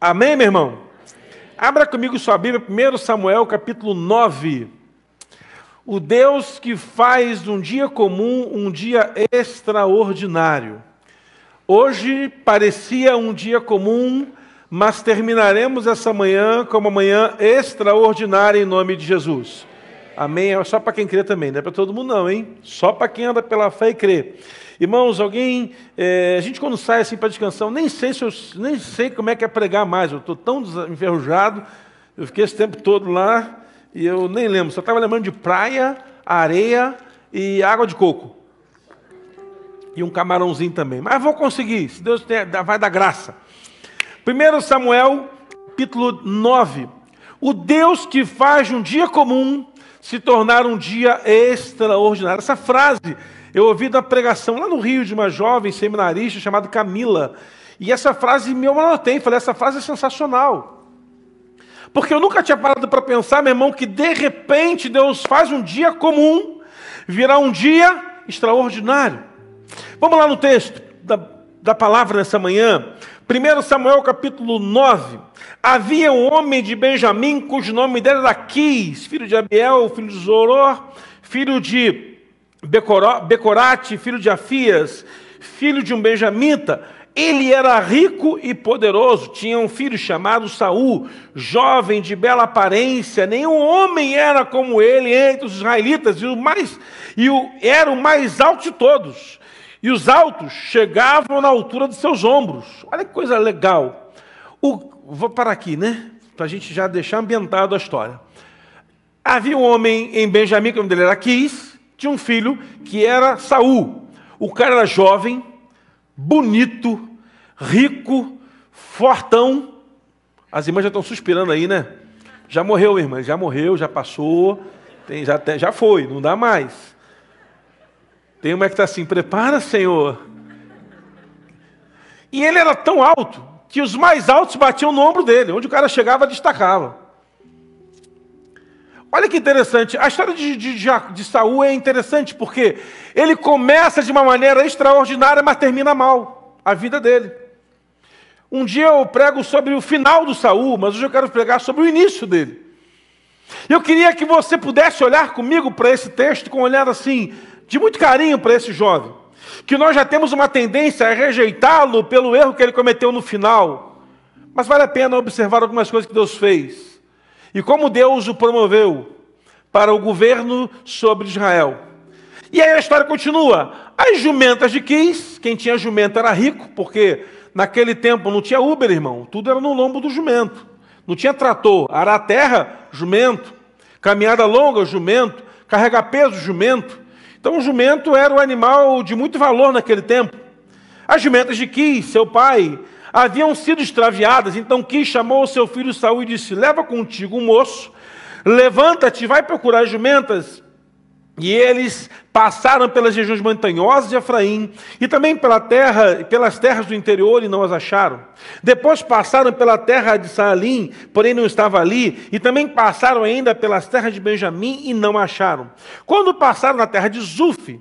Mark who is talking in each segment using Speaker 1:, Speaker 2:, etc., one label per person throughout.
Speaker 1: Amém, meu irmão? Abra comigo sua Bíblia, 1 Samuel, capítulo 9. O Deus que faz um dia comum um dia extraordinário. Hoje parecia um dia comum, mas terminaremos essa manhã como uma manhã extraordinária em nome de Jesus. Amém? É só para quem crê também, não é para todo mundo não, hein? Só para quem anda pela fé e crê. Irmãos, alguém, é, a gente quando sai assim para descansar, nem sei se eu, nem sei como é que é pregar mais. Eu estou tão enferrujado. Eu fiquei esse tempo todo lá e eu nem lembro. Só estava lembrando de praia, areia e água de coco e um camarãozinho também. Mas vou conseguir, se Deus tem, vai dar graça. 1 Samuel, capítulo 9. O Deus que faz de um dia comum se tornar um dia extraordinário. Essa frase eu ouvi da pregação lá no Rio de uma jovem seminarista chamada Camila. E essa frase me anotei, falei, essa frase é sensacional. Porque eu nunca tinha parado para pensar, meu irmão, que de repente Deus faz um dia comum virar um dia extraordinário. Vamos lá no texto da, da palavra nessa manhã. 1 Samuel capítulo 9. Havia um homem de Benjamim, cujo nome dele era Quis, filho de Abiel, filho de Zoror, filho de Becorate, filho de Afias, filho de um benjamita. Ele era rico e poderoso, tinha um filho chamado Saul, jovem de bela aparência, nenhum homem era como ele entre os israelitas, e o mais e o, era o mais alto de todos. E os altos chegavam na altura de seus ombros. Olha que coisa legal. O, vou parar aqui, né? Para a gente já deixar ambientado a história. Havia um homem em Benjamim, que o nome dele era Quis, tinha um filho que era Saul. O cara era jovem, bonito, rico, fortão. As irmãs já estão suspirando aí, né? Já morreu, irmã, já morreu, já passou, tem, já, já foi, não dá mais. Tem uma que está assim: prepara, Senhor. E ele era tão alto que os mais altos batiam no ombro dele, onde o cara chegava, destacava. Olha que interessante, a história de, de, de Saul é interessante porque ele começa de uma maneira extraordinária, mas termina mal a vida dele. Um dia eu prego sobre o final do Saul, mas hoje eu quero pregar sobre o início dele. Eu queria que você pudesse olhar comigo para esse texto com um olhar assim, de muito carinho para esse jovem, que nós já temos uma tendência a rejeitá-lo pelo erro que ele cometeu no final, mas vale a pena observar algumas coisas que Deus fez e como Deus o promoveu para o governo sobre Israel. E aí a história continua. As jumentas de Quis, quem tinha jumenta era rico, porque naquele tempo não tinha Uber, irmão, tudo era no lombo do jumento. Não tinha trator, arar terra, jumento, caminhada longa, jumento, carregar peso, jumento. Então o jumento era um animal de muito valor naquele tempo. As jumentas de Quis, seu pai, haviam sido extraviadas, então Quis chamou seu filho Saul e disse: Leva contigo um moço, levanta-te, vai procurar as jumentas e eles passaram pelas regiões montanhosas de Efraim e também pela terra, pelas terras do interior e não as acharam. Depois passaram pela terra de Saalim, porém não estava ali, e também passaram ainda pelas terras de Benjamim e não acharam. Quando passaram na terra de Zuf,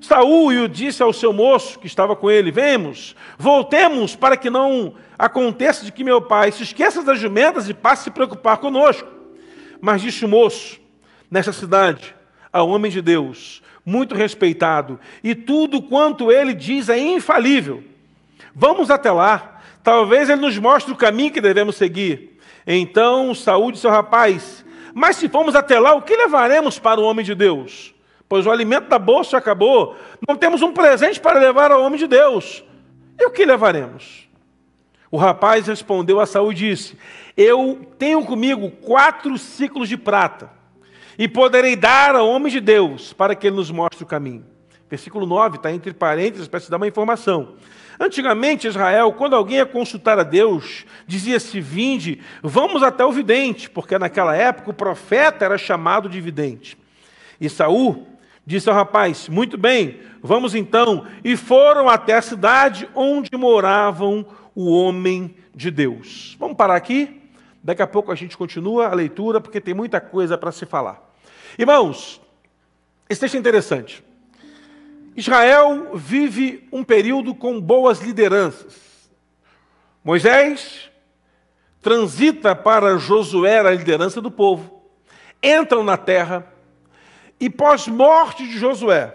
Speaker 1: Saul o disse ao seu moço que estava com ele: Vemos, voltemos para que não aconteça de que meu pai se esqueça das jumentas e passe a se preocupar conosco. Mas disse o moço: Nessa cidade a homem de Deus, muito respeitado, e tudo quanto ele diz é infalível. Vamos até lá, talvez ele nos mostre o caminho que devemos seguir. Então Saúl disse ao rapaz: Mas se formos até lá, o que levaremos para o homem de Deus? Pois o alimento da bolsa acabou, não temos um presente para levar ao homem de Deus. E o que levaremos? O rapaz respondeu a Saúl e disse: Eu tenho comigo quatro ciclos de prata e poderei dar ao homem de Deus para que ele nos mostre o caminho. Versículo 9 está entre parênteses para te dar uma informação. Antigamente, Israel, quando alguém ia consultar a Deus, dizia-se: Vinde, vamos até o vidente, porque naquela época o profeta era chamado de vidente. E Saul disse ao rapaz: Muito bem, vamos então. E foram até a cidade onde moravam o homem de Deus. Vamos parar aqui? Daqui a pouco a gente continua a leitura, porque tem muita coisa para se falar. Irmãos, esse texto é interessante. Israel vive um período com boas lideranças. Moisés transita para Josué a liderança do povo, entram na terra e pós-morte de Josué,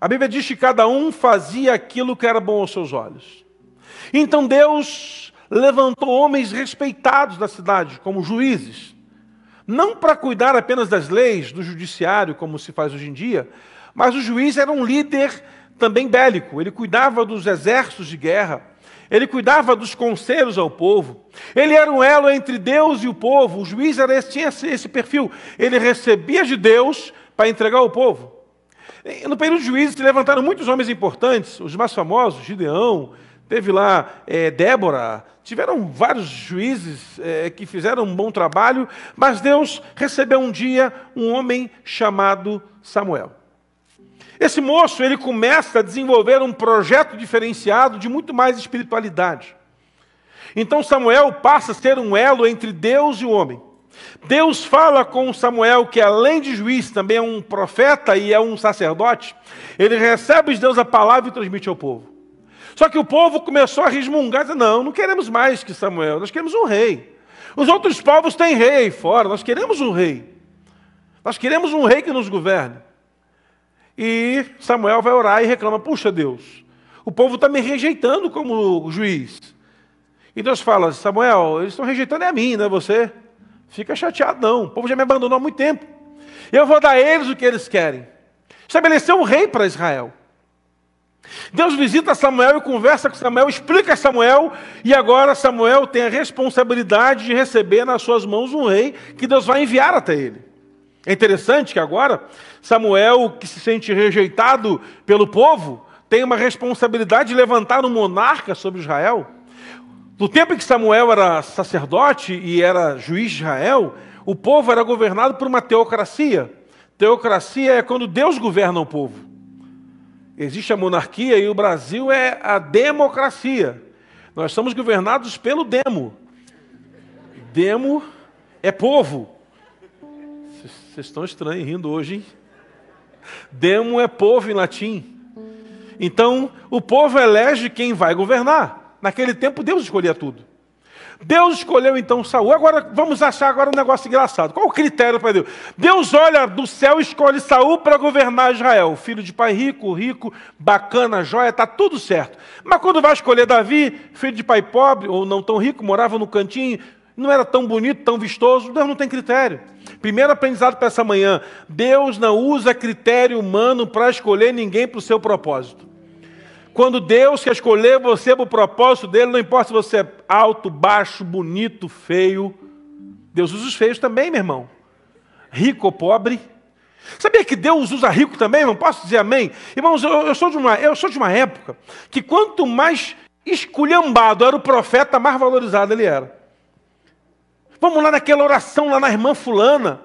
Speaker 1: a Bíblia diz que cada um fazia aquilo que era bom aos seus olhos. Então Deus levantou homens respeitados da cidade como juízes, não para cuidar apenas das leis do judiciário, como se faz hoje em dia, mas o juiz era um líder também bélico, ele cuidava dos exércitos de guerra, ele cuidava dos conselhos ao povo, ele era um elo entre Deus e o povo, o juiz era esse, tinha esse perfil, ele recebia de Deus para entregar ao povo. No período de juízes se levantaram muitos homens importantes, os mais famosos, Gideão, teve lá é, Débora, tiveram vários juízes é, que fizeram um bom trabalho, mas Deus recebeu um dia um homem chamado Samuel. Esse moço, ele começa a desenvolver um projeto diferenciado de muito mais espiritualidade. Então Samuel passa a ser um elo entre Deus e o homem. Deus fala com Samuel, que além de juiz, também é um profeta e é um sacerdote. Ele recebe de Deus a palavra e transmite ao povo. Só que o povo começou a resmungar, não, não queremos mais que Samuel, nós queremos um rei. Os outros povos têm rei aí fora, nós queremos um rei. Nós queremos um rei que nos governe. E Samuel vai orar e reclama: Puxa Deus, o povo está me rejeitando como juiz. E Deus fala: Samuel, eles estão rejeitando é a mim, não é você. Fica chateado, não. O povo já me abandonou há muito tempo. Eu vou dar a eles o que eles querem. Estabeleceu um rei para Israel. Deus visita Samuel e conversa com Samuel, explica a Samuel, e agora Samuel tem a responsabilidade de receber nas suas mãos um rei que Deus vai enviar até ele. É interessante que agora Samuel, que se sente rejeitado pelo povo, tem uma responsabilidade de levantar um monarca sobre Israel. No tempo em que Samuel era sacerdote e era juiz de Israel, o povo era governado por uma teocracia. Teocracia é quando Deus governa o povo. Existe a monarquia e o Brasil é a democracia. Nós somos governados pelo demo. Demo é povo. Vocês estão estranhos rindo hoje, hein? Demo é povo em latim. Então, o povo elege quem vai governar. Naquele tempo, Deus escolhia tudo. Deus escolheu então Saul. Agora vamos achar agora um negócio engraçado. Qual o critério para Deus? Deus olha do céu e escolhe Saul para governar Israel. Filho de pai rico, rico, bacana, joia, está tudo certo. Mas quando vai escolher Davi, filho de pai pobre ou não tão rico, morava no cantinho, não era tão bonito, tão vistoso, Deus não tem critério. Primeiro aprendizado para essa manhã: Deus não usa critério humano para escolher ninguém para o seu propósito. Quando Deus quer escolher você para o propósito dele, não importa se você é alto, baixo, bonito, feio. Deus usa os feios também, meu irmão. Rico ou pobre. Sabia que Deus usa rico também, irmão? Posso dizer amém? Irmãos, eu, eu, sou de uma, eu sou de uma época que quanto mais esculhambado era o profeta, mais valorizado ele era. Vamos lá naquela oração lá na irmã fulana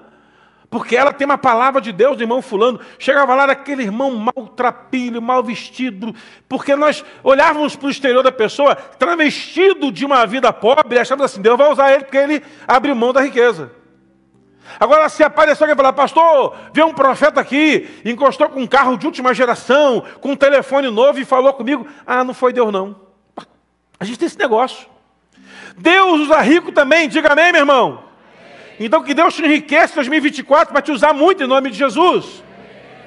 Speaker 1: porque ela tem uma palavra de Deus irmão fulano. Chegava lá aquele irmão maltrapilho, mal vestido, porque nós olhávamos para o exterior da pessoa, travestido de uma vida pobre, e achávamos assim, Deus vai usar ele porque ele abriu mão da riqueza. Agora, se apareceu alguém e falar, pastor, veio um profeta aqui, encostou com um carro de última geração, com um telefone novo e falou comigo, ah, não foi Deus não. A gente tem esse negócio. Deus usa rico também, diga amém, meu irmão. Então que Deus te enriqueça em 2024 para te usar muito em nome de Jesus.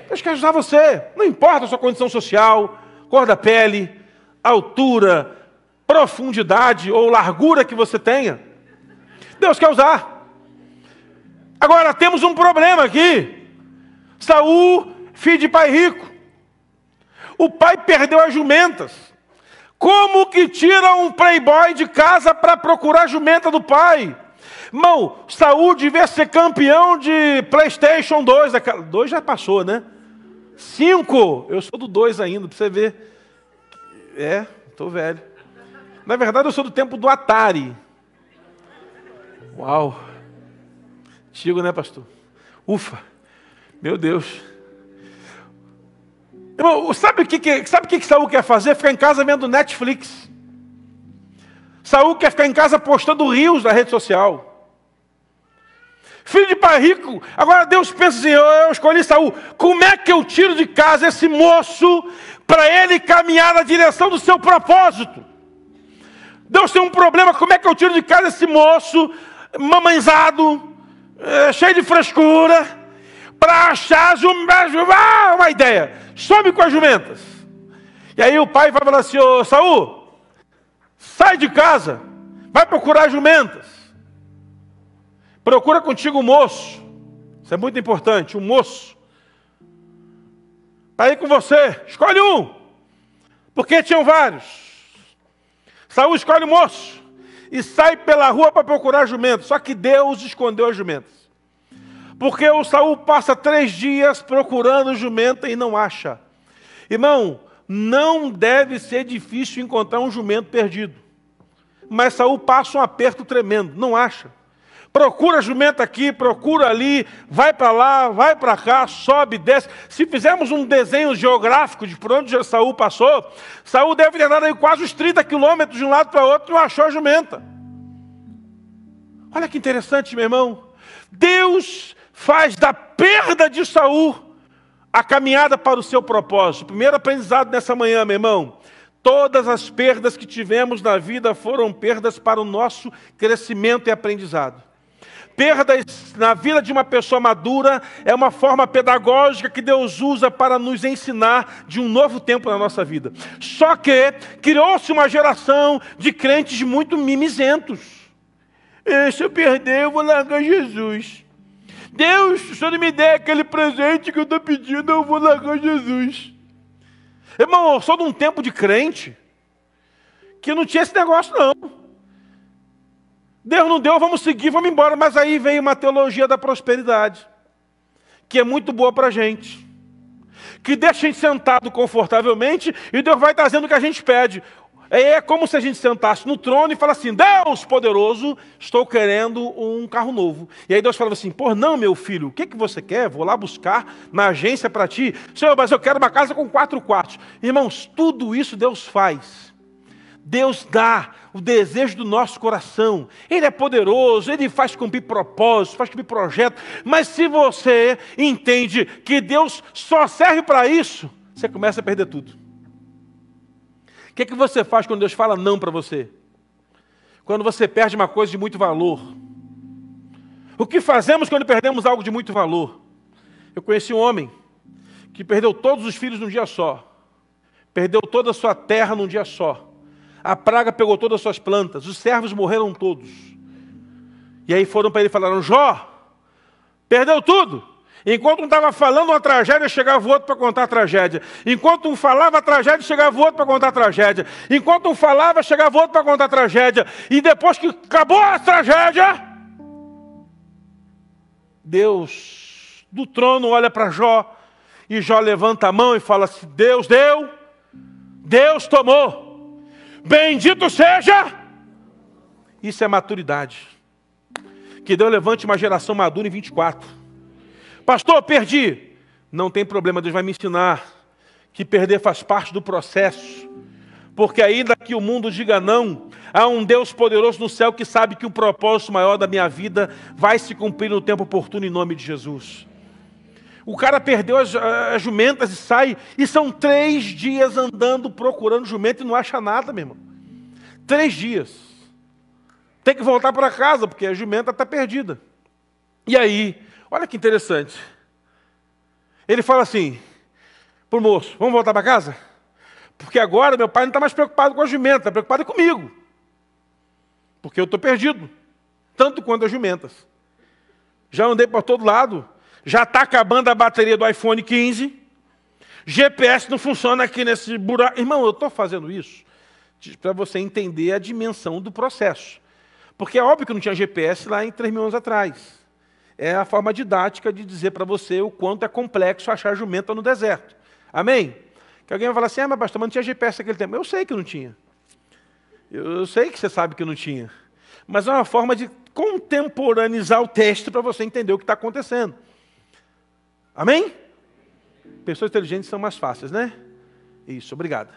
Speaker 1: Deus quer usar você. Não importa a sua condição social, cor da pele, altura, profundidade ou largura que você tenha. Deus quer usar. Agora temos um problema aqui. Saul, filho de pai rico. O pai perdeu as jumentas. Como que tira um playboy de casa para procurar a jumenta do pai? Irmão, Saúl devia ser campeão de Playstation 2. 2 já passou, né? 5. Eu sou do 2 ainda, para você ver. É, estou velho. Na verdade, eu sou do tempo do Atari. Uau. Antigo, né, pastor? Ufa. Meu Deus. Irmão, sabe o que, que, sabe o que, que Saul quer fazer? Ficar em casa vendo Netflix. Saul quer ficar em casa postando rios na rede social. Filho de pai rico. Agora Deus pensa assim: eu escolhi Saul. Como é que eu tiro de casa esse moço para ele caminhar na direção do seu propósito? Deus tem um problema, como é que eu tiro de casa esse moço, mamãezado, é, cheio de frescura, para achar? Ah, uma ideia, some com as jumentas. E aí o pai vai falar assim, ô Saul, sai de casa, vai procurar as jumentas. Procura contigo um moço, isso é muito importante, um moço. Para ir com você, escolhe um, porque tinham vários. Saúl escolhe o moço e sai pela rua para procurar jumentos. Só que Deus escondeu as jumentas. Porque o Saul passa três dias procurando jumenta e não acha. Irmão, não deve ser difícil encontrar um jumento perdido. Mas Saul passa um aperto tremendo, não acha. Procura jumenta aqui, procura ali, vai para lá, vai para cá, sobe, desce. Se fizermos um desenho geográfico de por onde Saul passou, Saul deve ter andado aí quase uns 30 quilômetros de um lado para outro e não achou a jumenta. Olha que interessante, meu irmão. Deus faz da perda de Saul a caminhada para o seu propósito. Primeiro aprendizado nessa manhã, meu irmão. Todas as perdas que tivemos na vida foram perdas para o nosso crescimento e aprendizado. Perdas na vida de uma pessoa madura é uma forma pedagógica que Deus usa para nos ensinar de um novo tempo na nossa vida. Só que criou-se uma geração de crentes muito mimizentos. E, se eu perder, eu vou largar Jesus. Deus, se o Senhor me der aquele presente que eu estou pedindo, eu vou largar Jesus. Irmão, eu sou de um tempo de crente que não tinha esse negócio, não. Deus não deu, vamos seguir, vamos embora. Mas aí vem uma teologia da prosperidade, que é muito boa para a gente. Que deixa a gente sentado confortavelmente e Deus vai trazendo o que a gente pede. É como se a gente sentasse no trono e falasse assim: Deus poderoso, estou querendo um carro novo. E aí Deus falava assim: Pô, não, meu filho, o que, que você quer? Vou lá buscar na agência para ti. Senhor, mas eu quero uma casa com quatro quartos. Irmãos, tudo isso Deus faz Deus dá o desejo do nosso coração. Ele é poderoso, ele faz cumprir propósitos, faz cumprir projetos. Mas se você entende que Deus só serve para isso, você começa a perder tudo. O que, é que você faz quando Deus fala não para você? Quando você perde uma coisa de muito valor. O que fazemos quando perdemos algo de muito valor? Eu conheci um homem que perdeu todos os filhos num dia só, perdeu toda a sua terra num dia só a praga pegou todas as suas plantas, os servos morreram todos. E aí foram para ele e falaram: Jó, perdeu tudo. Enquanto um estava falando uma tragédia, chegava o outro para contar a tragédia. Enquanto um falava a tragédia, chegava o outro para contar a tragédia. Enquanto um falava, chegava o outro para contar a tragédia. E depois que acabou a tragédia, Deus do trono olha para Jó e Jó levanta a mão e fala assim: Deus deu, Deus tomou. Bendito seja! Isso é maturidade. Que Deus levante uma geração madura em 24. Pastor, perdi. Não tem problema, Deus vai me ensinar que perder faz parte do processo. Porque ainda que o mundo diga não, há um Deus poderoso no céu que sabe que o propósito maior da minha vida vai se cumprir no tempo oportuno em nome de Jesus. O cara perdeu as, as, jumentas e sai, e são três dias andando procurando jumento e não acha nada, meu irmão. Três dias. Tem que voltar para casa, porque a jumenta está perdida. E aí, olha que interessante. Ele fala assim para o moço: Vamos voltar para casa? Porque agora meu pai não está mais preocupado com a jumenta, está preocupado comigo. Porque eu estou perdido, tanto quanto as jumentas. Já andei por todo lado, já está acabando a bateria do iPhone 15. GPS não funciona aqui nesse buraco. Irmão, eu estou fazendo isso para você entender a dimensão do processo. Porque é óbvio que não tinha GPS lá em 3 mil anos atrás. É a forma didática de dizer para você o quanto é complexo achar jumenta no deserto. Amém? Que alguém vai falar assim, ah, mas pastor, mas não tinha GPS naquele tempo. Eu sei que não tinha. Eu sei que você sabe que não tinha. Mas é uma forma de contemporaneizar o texto para você entender o que está acontecendo. Amém? Pessoas inteligentes são mais fáceis, né? Isso, obrigado.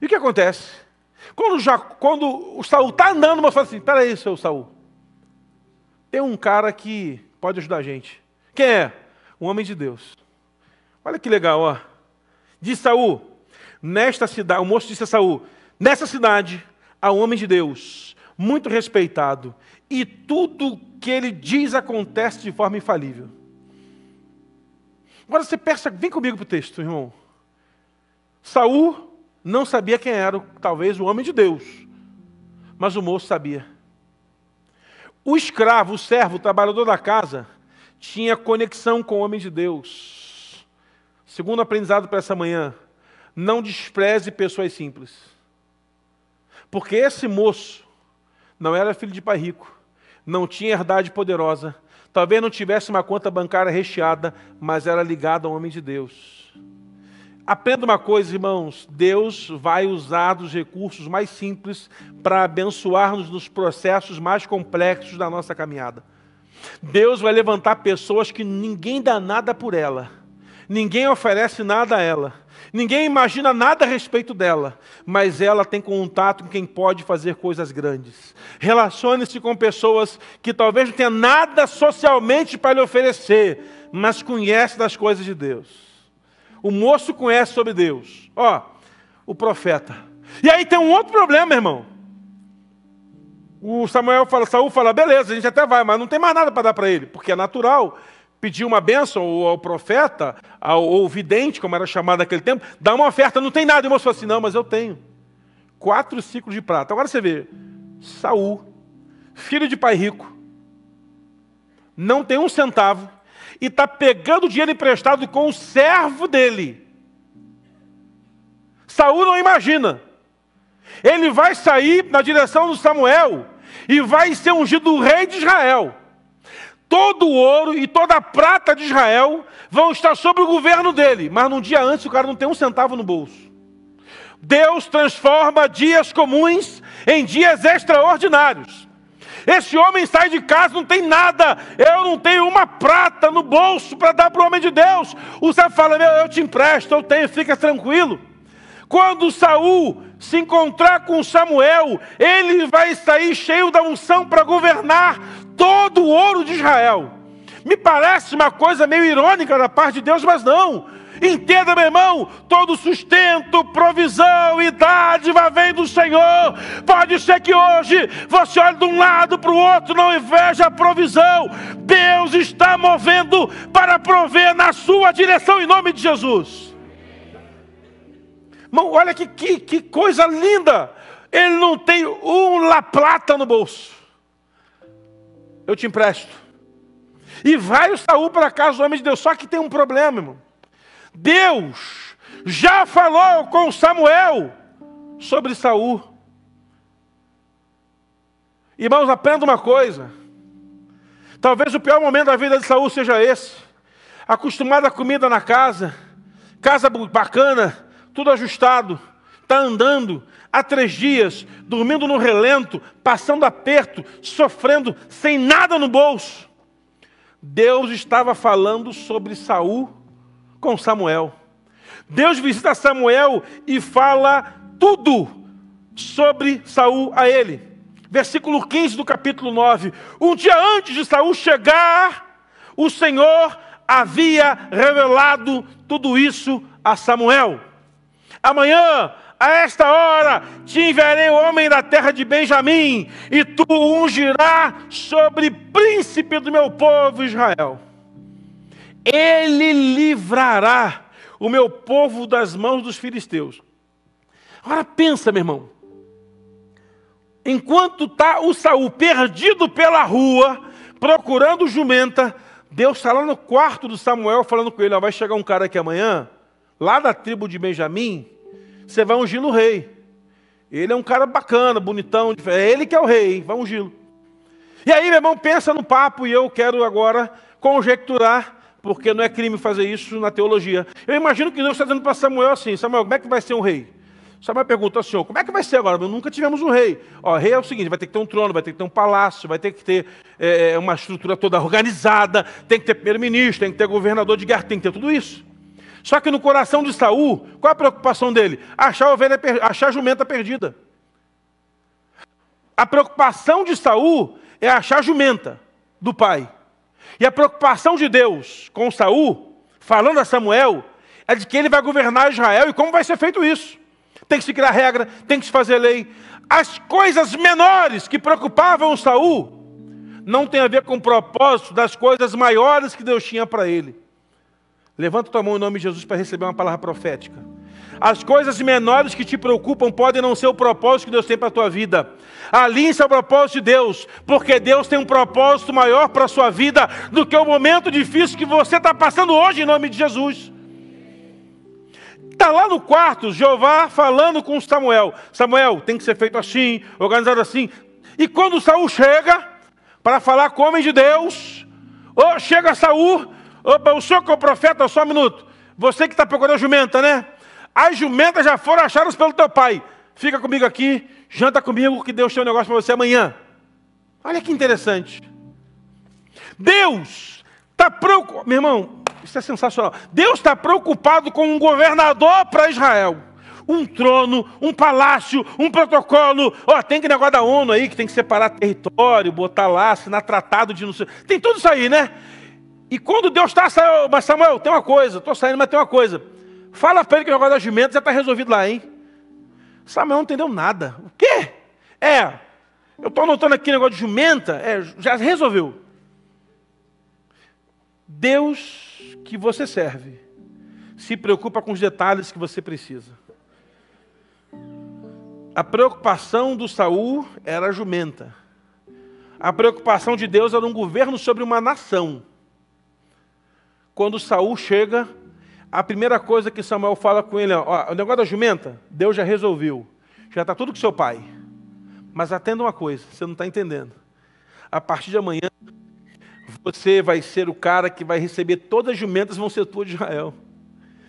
Speaker 1: E o que acontece? Quando, já, quando o Saul está andando, mas fala assim: peraí, seu Saul. Tem um cara que pode ajudar a gente. Quem é? Um homem de Deus. Olha que legal, ó. Diz Saul, nesta cidade, o moço disse a Saul: nessa cidade a um homem de Deus, muito respeitado, e tudo que ele diz acontece de forma infalível. Agora você pensa, vem comigo para o texto, irmão. Saul não sabia quem era, talvez, o homem de Deus, mas o moço sabia. O escravo, o servo, o trabalhador da casa, tinha conexão com o homem de Deus. Segundo aprendizado para essa manhã, não despreze pessoas simples. Porque esse moço não era filho de pai rico, não tinha herdade poderosa, talvez não tivesse uma conta bancária recheada, mas era ligado ao homem de Deus. Aprenda uma coisa, irmãos: Deus vai usar dos recursos mais simples para abençoar-nos nos processos mais complexos da nossa caminhada. Deus vai levantar pessoas que ninguém dá nada por ela, ninguém oferece nada a ela, ninguém imagina nada a respeito dela, mas ela tem contato com quem pode fazer coisas grandes. Relacione-se com pessoas que talvez não tenham nada socialmente para lhe oferecer, mas conhece das coisas de Deus. O moço conhece sobre Deus. Ó, o profeta. E aí tem um outro problema, irmão. O Samuel fala, Saul fala, beleza, a gente até vai, mas não tem mais nada para dar para ele, porque é natural pedir uma bênção ao, ao profeta, ao, ao, vidente, como era chamado naquele tempo, dá uma oferta, não tem nada. E o moço fala assim, não, mas eu tenho. Quatro ciclos de prata. Agora você vê, Saul, filho de pai rico, não tem um centavo, e está pegando dinheiro emprestado com o servo dele. Saul não imagina. Ele vai sair na direção do Samuel e vai ser ungido rei de Israel. Todo o ouro e toda a prata de Israel vão estar sobre o governo dele, mas num dia antes o cara não tem um centavo no bolso. Deus transforma dias comuns em dias extraordinários. Esse homem sai de casa, não tem nada. Eu não tenho uma prata no bolso para dar para o homem de Deus. O Senhor fala: Meu, eu te empresto, eu tenho, fica tranquilo. Quando Saul se encontrar com Samuel, ele vai sair cheio da unção para governar todo o ouro de Israel. Me parece uma coisa meio irônica da parte de Deus, mas não. Entenda, meu irmão, todo sustento, provisão e dádiva vem do Senhor. Pode ser que hoje você olhe de um lado para o outro, não inveja a provisão. Deus está movendo para prover na sua direção em nome de Jesus. Irmão, olha que, que, que coisa linda. Ele não tem um La Plata no bolso. Eu te empresto. E vai o Saul para casa do homem de Deus. Só que tem um problema, irmão. Deus já falou com Samuel sobre Saul. Irmãos, aprenda uma coisa. Talvez o pior momento da vida de Saul seja esse. Acostumado a comida na casa, casa bacana, tudo ajustado, está andando há três dias, dormindo no relento, passando aperto, sofrendo, sem nada no bolso. Deus estava falando sobre Saul com Samuel. Deus visita Samuel e fala tudo sobre Saul a ele. Versículo 15 do capítulo 9. Um dia antes de Saul chegar, o Senhor havia revelado tudo isso a Samuel. Amanhã, a esta hora, te enviarei o homem da terra de Benjamim, e tu ungirá sobre príncipe do meu povo Israel. Ele livrará o meu povo das mãos dos filisteus. Agora pensa, meu irmão. Enquanto está o Saul perdido pela rua, procurando jumenta, Deus está lá no quarto do Samuel falando com ele: ó, vai chegar um cara aqui amanhã, lá da tribo de Benjamim, você vai ungir no rei. Ele é um cara bacana, bonitão, é ele que é o rei, vai ungí-lo. E aí, meu irmão, pensa no papo e eu quero agora conjecturar porque não é crime fazer isso na teologia. Eu imagino que Deus está dizendo para Samuel assim: Samuel, como é que vai ser um rei? Samuel pergunta ao Senhor: como é que vai ser agora? Nunca tivemos um rei. Ó, rei é o seguinte: vai ter que ter um trono, vai ter que ter um palácio, vai ter que ter é, é uma estrutura toda organizada, tem que ter primeiro-ministro, tem que ter governador de guerra, tem que ter tudo isso. Só que no coração de Saul, qual a preocupação dele? Achar a ovelha, achar a jumenta perdida. A preocupação de Saul é achar a jumenta do pai. E a preocupação de Deus com Saul, falando a Samuel, é de que ele vai governar Israel e como vai ser feito isso. tem que se criar regra, tem que se fazer lei. As coisas menores que preocupavam Saul não tem a ver com o propósito das coisas maiores que Deus tinha para ele. Levanta tua mão em nome de Jesus para receber uma palavra profética. As coisas menores que te preocupam podem não ser o propósito que Deus tem para a tua vida. Alinhe-se ao propósito de Deus, porque Deus tem um propósito maior para a sua vida do que o momento difícil que você está passando hoje, em nome de Jesus. Está lá no quarto, Jeová falando com Samuel. Samuel, tem que ser feito assim, organizado assim. E quando Saul chega para falar com o homem de Deus, ou chega Saul, opa, o senhor que é o profeta, só um minuto. Você que está procurando a jumenta, né? As jumentas já foram achadas pelo teu pai. Fica comigo aqui, janta comigo, que Deus tem um negócio para você amanhã. Olha que interessante. Deus está preocupado. Meu irmão, isso é sensacional. Deus está preocupado com um governador para Israel. Um trono, um palácio, um protocolo. Ó, tem que negócio da ONU aí, que tem que separar território, botar lá, assinar tratado de não sei. Tem tudo isso aí, né? E quando Deus está mas Samuel, tem uma coisa, estou saindo, mas tem uma coisa. Fala para ele que o negócio das jumentas já está resolvido lá, hein? Samuel não entendeu nada. O quê? É, eu estou anotando aqui o negócio de jumenta, é, já resolveu. Deus que você serve se preocupa com os detalhes que você precisa. A preocupação do Saul era a jumenta. A preocupação de Deus era um governo sobre uma nação. Quando Saul chega, a primeira coisa que Samuel fala com ele é: ó, o negócio da jumenta, Deus já resolveu. Já está tudo com seu pai. Mas atenda uma coisa, você não está entendendo. A partir de amanhã, você vai ser o cara que vai receber todas as jumentas vão ser tuas de Israel.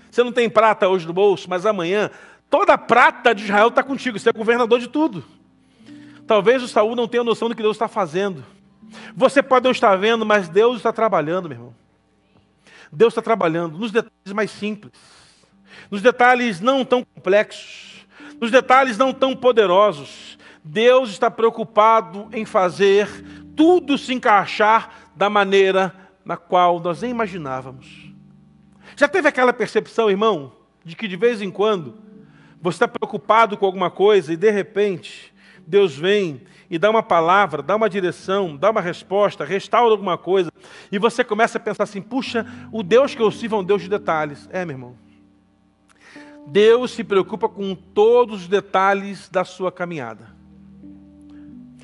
Speaker 1: Você não tem prata hoje no bolso, mas amanhã toda a prata de Israel está contigo. Você é governador de tudo. Talvez o Saul não tenha noção do que Deus está fazendo. Você pode não estar vendo, mas Deus está trabalhando, meu irmão. Deus está trabalhando nos detalhes mais simples, nos detalhes não tão complexos, nos detalhes não tão poderosos. Deus está preocupado em fazer tudo se encaixar da maneira na qual nós nem imaginávamos. Já teve aquela percepção, irmão, de que de vez em quando você está preocupado com alguma coisa e de repente Deus vem e dá uma palavra, dá uma direção, dá uma resposta, restaura alguma coisa, e você começa a pensar assim: puxa, o Deus que eu sirvo é um Deus de detalhes. É, meu irmão. Deus se preocupa com todos os detalhes da sua caminhada.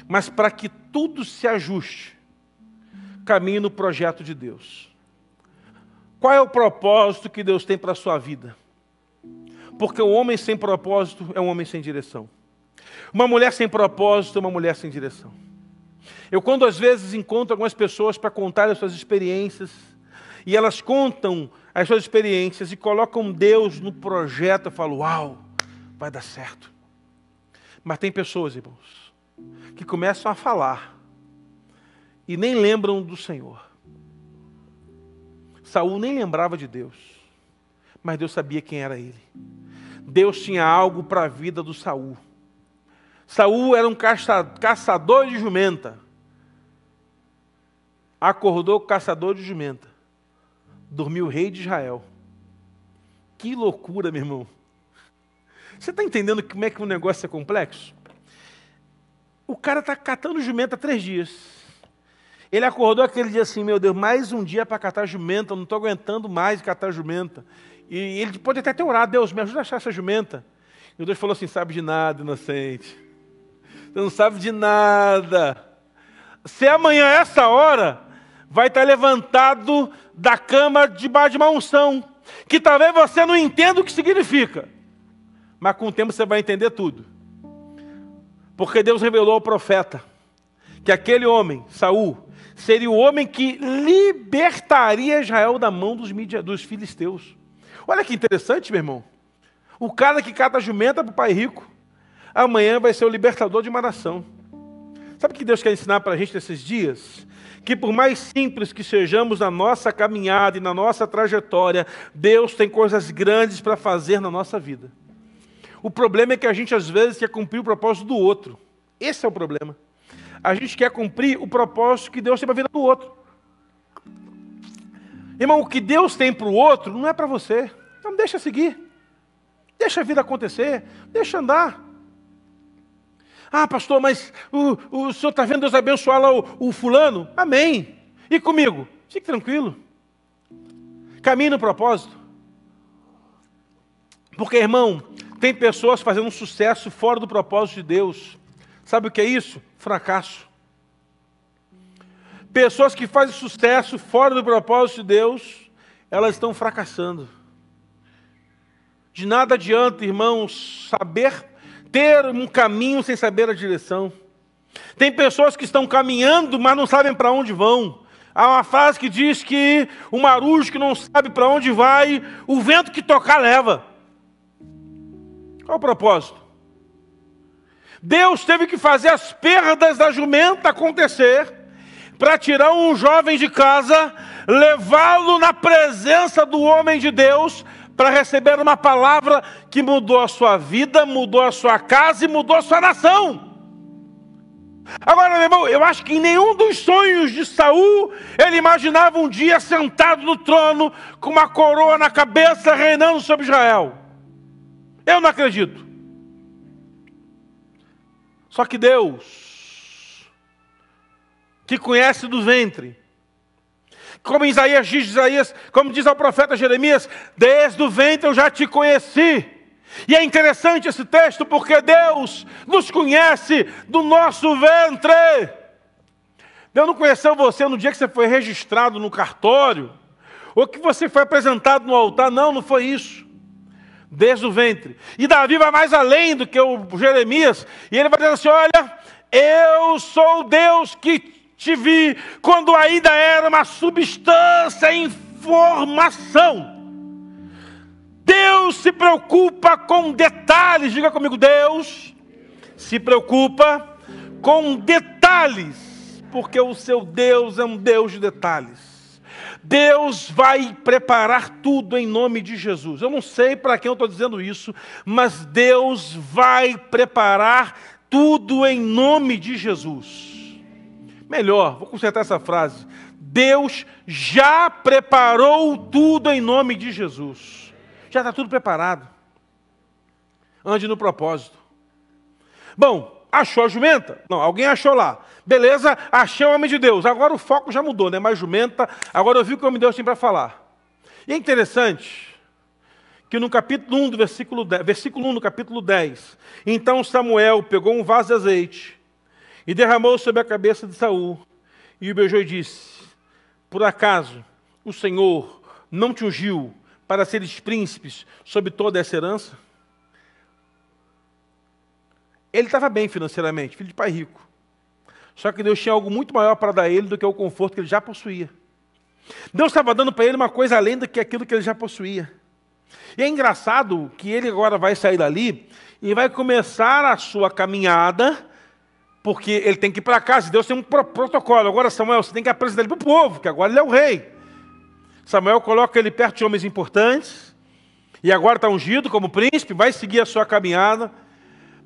Speaker 1: Mas para que tudo se ajuste, caminhe no projeto de Deus. Qual é o propósito que Deus tem para a sua vida? Porque o homem sem propósito é um homem sem direção. Uma mulher sem propósito uma mulher sem direção. Eu, quando às vezes encontro algumas pessoas para contar as suas experiências, e elas contam as suas experiências e colocam Deus no projeto, eu falo, uau, vai dar certo. Mas tem pessoas, irmãos, que começam a falar e nem lembram do Senhor. Saul nem lembrava de Deus, mas Deus sabia quem era ele. Deus tinha algo para a vida do Saul. Saul era um caçador de jumenta. Acordou caçador de jumenta. Dormiu o rei de Israel. Que loucura, meu irmão. Você está entendendo como é que o negócio é complexo? O cara está catando jumenta há três dias. Ele acordou aquele dia assim, meu Deus, mais um dia para catar jumenta, não estou aguentando mais catar jumenta. E ele pode até ter orado, Deus, me ajuda a achar essa jumenta. E Deus falou assim, sabe de nada, inocente. Você não sabe de nada. Se amanhã, essa hora, vai estar levantado da cama debaixo de uma unção, que talvez você não entenda o que significa, mas com o tempo você vai entender tudo. Porque Deus revelou ao profeta que aquele homem, Saul, seria o homem que libertaria Israel da mão dos, dos filisteus. Olha que interessante, meu irmão. O cara que cata jumenta para o pai rico amanhã vai ser o libertador de uma nação. Sabe o que Deus quer ensinar para a gente nesses dias? Que por mais simples que sejamos na nossa caminhada e na nossa trajetória, Deus tem coisas grandes para fazer na nossa vida. O problema é que a gente às vezes quer cumprir o propósito do outro. Esse é o problema. A gente quer cumprir o propósito que Deus tem para a vida do outro. Irmão, o que Deus tem para o outro não é para você. Então deixa seguir. Deixa a vida acontecer, deixa andar. Ah, pastor, mas o, o senhor está vendo Deus abençoar lá o, o fulano? Amém. E comigo? Fique tranquilo. Caminhe no propósito. Porque, irmão, tem pessoas fazendo um sucesso fora do propósito de Deus. Sabe o que é isso? Fracasso. Pessoas que fazem sucesso fora do propósito de Deus, elas estão fracassando. De nada adianta, irmãos, saber ter um caminho sem saber a direção. Tem pessoas que estão caminhando, mas não sabem para onde vão. Há uma frase que diz que o marujo que não sabe para onde vai, o vento que tocar leva. Qual o propósito? Deus teve que fazer as perdas da jumenta acontecer para tirar um jovem de casa, levá-lo na presença do homem de Deus, para receber uma palavra que mudou a sua vida, mudou a sua casa e mudou a sua nação. Agora, meu irmão, eu acho que em nenhum dos sonhos de Saul ele imaginava um dia sentado no trono, com uma coroa na cabeça, reinando sobre Israel. Eu não acredito. Só que Deus, que conhece do ventre, como Isaías diz, Isaías, como diz ao profeta Jeremias, desde o ventre eu já te conheci. E é interessante esse texto porque Deus nos conhece do nosso ventre. Deus não conheceu você no dia que você foi registrado no cartório, ou que você foi apresentado no altar. Não, não foi isso. Desde o ventre. E Davi vai mais além do que o Jeremias, e ele vai dizer assim: Olha, eu sou Deus que te vi quando ainda era uma substância em formação. Deus se preocupa com detalhes, diga comigo, Deus se preocupa com detalhes, porque o seu Deus é um Deus de detalhes. Deus vai preparar tudo em nome de Jesus. Eu não sei para quem eu estou dizendo isso, mas Deus vai preparar tudo em nome de Jesus. Melhor, vou consertar essa frase. Deus já preparou tudo em nome de Jesus. Já está tudo preparado. Ande no propósito. Bom, achou a jumenta? Não, alguém achou lá. Beleza, achei o homem de Deus. Agora o foco já mudou, né? Mais jumenta. Agora eu vi o que o homem de Deus tem para falar. E é interessante que no capítulo 1 do versículo 10, versículo 1 do capítulo 10, então Samuel pegou um vaso de azeite e derramou sobre a cabeça de Saul. E o beijou e disse: Por acaso o Senhor não te ungiu para seres príncipes sobre toda essa herança? Ele estava bem financeiramente, filho de pai rico. Só que Deus tinha algo muito maior para dar a ele do que o conforto que ele já possuía. Deus estava dando para ele uma coisa além do que aquilo que ele já possuía. E é engraçado que ele agora vai sair dali e vai começar a sua caminhada porque ele tem que ir para casa. Deus tem um protocolo. Agora, Samuel, você tem que apresentar ele para o povo, que agora ele é o rei. Samuel coloca ele perto de homens importantes, e agora está ungido como príncipe, vai seguir a sua caminhada.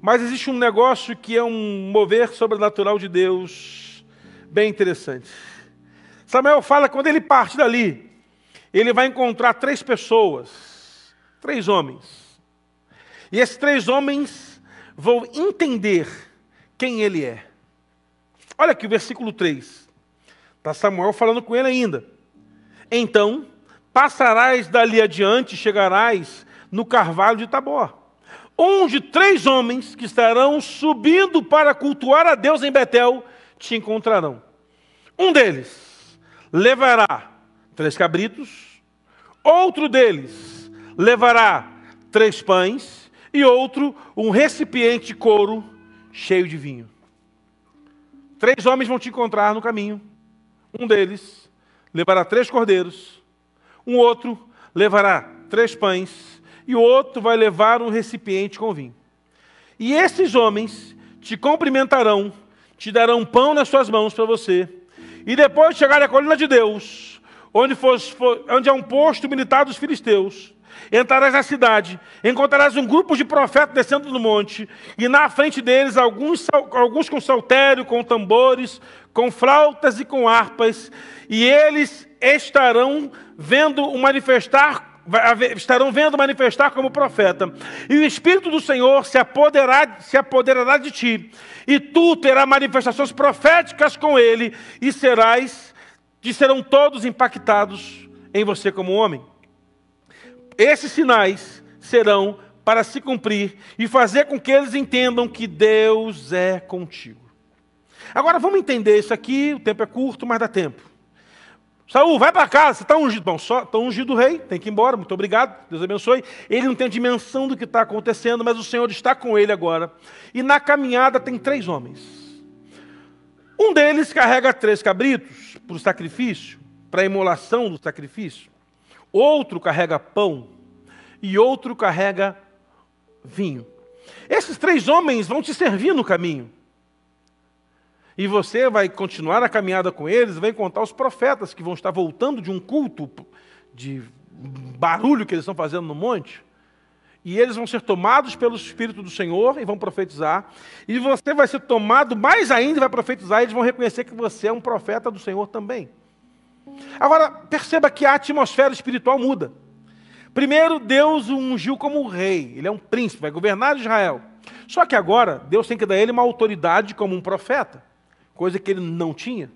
Speaker 1: Mas existe um negócio que é um mover sobrenatural de Deus, bem interessante. Samuel fala que quando ele parte dali, ele vai encontrar três pessoas, três homens. E esses três homens vão entender quem ele é. Olha aqui o versículo 3. Está Samuel falando com ele ainda. Então, passarás dali adiante, chegarás no carvalho de Tabor, onde três homens que estarão subindo para cultuar a Deus em Betel te encontrarão. Um deles levará três cabritos, outro deles levará três pães e outro um recipiente de couro cheio de vinho. Três homens vão te encontrar no caminho. Um deles levará três cordeiros, um outro levará três pães, e o outro vai levar um recipiente com vinho. E esses homens te cumprimentarão, te darão pão nas suas mãos para você, e depois de chegar à colina de Deus, onde, for, onde é um posto militar dos filisteus, Entrarás na cidade, encontrarás um grupo de profetas descendo do monte, e na frente deles alguns, alguns com saltério, com tambores, com flautas e com harpas, e eles estarão vendo o manifestar estarão vendo manifestar como profeta, e o Espírito do Senhor se apoderará, se apoderará de ti, e tu terás manifestações proféticas com ele, e serás, e serão todos impactados em você como homem. Esses sinais serão para se cumprir e fazer com que eles entendam que Deus é contigo. Agora vamos entender isso aqui, o tempo é curto, mas dá tempo. Saul, vai para casa, você está ungido. Bom, só está ungido o rei, tem que ir embora, muito obrigado, Deus abençoe. Ele não tem dimensão do que está acontecendo, mas o Senhor está com ele agora. E na caminhada tem três homens. Um deles carrega três cabritos para o sacrifício, para a imolação do sacrifício. Outro carrega pão e outro carrega vinho. Esses três homens vão te servir no caminho. E você vai continuar a caminhada com eles, vai encontrar os profetas que vão estar voltando de um culto de barulho que eles estão fazendo no monte. E eles vão ser tomados pelo Espírito do Senhor e vão profetizar. E você vai ser tomado mais ainda e vai profetizar. E eles vão reconhecer que você é um profeta do Senhor também. Agora, perceba que a atmosfera espiritual muda. Primeiro, Deus o ungiu como rei, ele é um príncipe, vai governar Israel. Só que agora, Deus tem que dar a ele uma autoridade como um profeta, coisa que ele não tinha.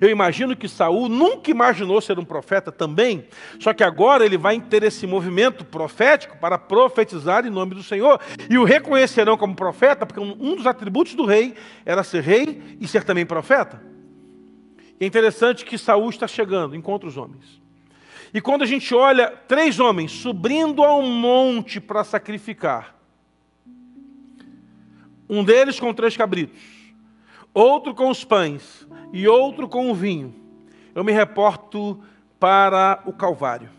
Speaker 1: Eu imagino que Saul nunca imaginou ser um profeta também, só que agora ele vai ter esse movimento profético para profetizar em nome do Senhor e o reconhecerão como profeta, porque um dos atributos do rei era ser rei e ser também profeta. É interessante que Saul está chegando, encontra os homens. E quando a gente olha três homens subindo ao monte para sacrificar, um deles com três cabritos, outro com os pães e outro com o vinho, eu me reporto para o Calvário.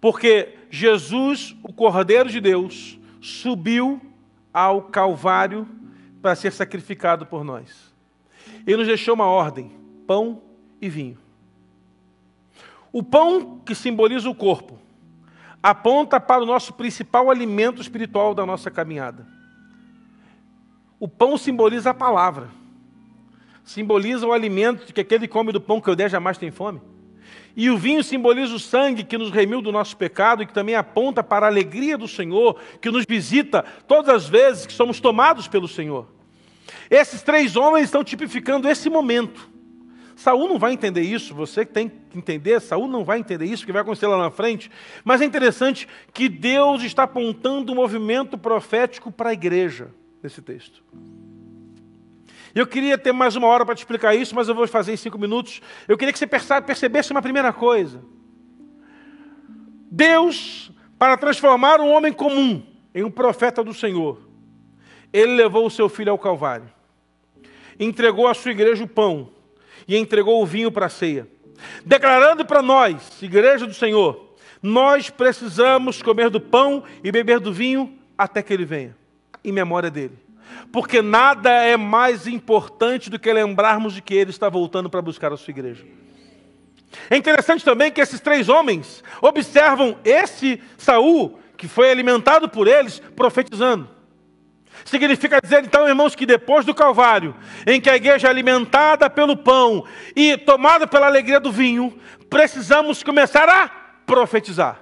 Speaker 1: Porque Jesus, o Cordeiro de Deus, subiu ao Calvário para ser sacrificado por nós. Ele nos deixou uma ordem: pão e vinho. O pão, que simboliza o corpo, aponta para o nosso principal alimento espiritual da nossa caminhada. O pão simboliza a palavra, simboliza o alimento que aquele come do pão que eu der jamais tem fome. E o vinho simboliza o sangue que nos remiu do nosso pecado e que também aponta para a alegria do Senhor, que nos visita todas as vezes que somos tomados pelo Senhor. Esses três homens estão tipificando esse momento. Saul não vai entender isso, você que tem que entender, Saul não vai entender isso, que vai acontecer lá na frente. Mas é interessante que Deus está apontando um movimento profético para a igreja nesse texto. Eu queria ter mais uma hora para te explicar isso, mas eu vou fazer em cinco minutos. Eu queria que você percebesse uma primeira coisa. Deus, para transformar um homem comum em um profeta do Senhor, ele levou o seu filho ao Calvário, entregou à sua igreja o pão e entregou o vinho para a ceia, declarando para nós, igreja do Senhor, nós precisamos comer do pão e beber do vinho até que ele venha, em memória dele. Porque nada é mais importante do que lembrarmos de que ele está voltando para buscar a sua igreja. É interessante também que esses três homens observam esse Saul, que foi alimentado por eles, profetizando. Significa dizer, então, irmãos, que depois do Calvário, em que a igreja é alimentada pelo pão e tomada pela alegria do vinho, precisamos começar a profetizar.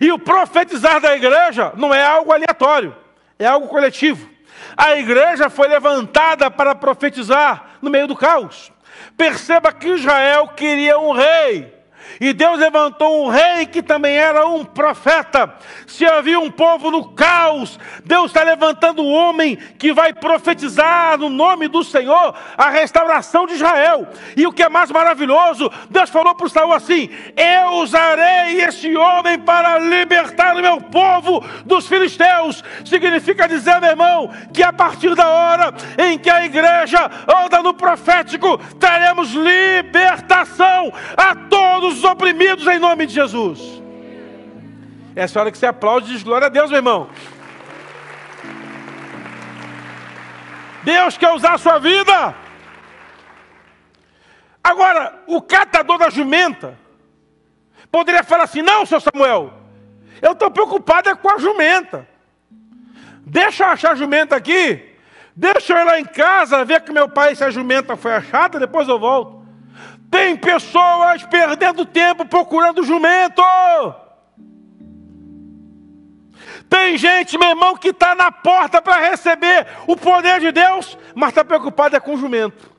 Speaker 1: E o profetizar da igreja não é algo aleatório, é algo coletivo. A igreja foi levantada para profetizar no meio do caos. Perceba que Israel queria um rei. E Deus levantou um rei que também era um profeta. Se havia um povo no caos, Deus está levantando um homem que vai profetizar no nome do Senhor a restauração de Israel. E o que é mais maravilhoso, Deus falou para o Saul assim: Eu usarei este homem para libertar o meu povo dos filisteus. Significa dizer, meu irmão, que a partir da hora em que a igreja anda no profético, teremos libertação a todos os oprimidos em nome de Jesus. Essa hora que você aplaude diz glória a Deus, meu irmão. Deus quer usar a sua vida. Agora, o catador da jumenta poderia falar assim: não, seu Samuel, eu estou preocupado é com a jumenta. Deixa eu achar a jumenta aqui. Deixa eu ir lá em casa ver que meu pai, se a jumenta foi achada, depois eu volto. Tem pessoas perdendo tempo procurando jumento. Tem gente, meu irmão, que está na porta para receber o poder de Deus, mas está preocupada é com o jumento.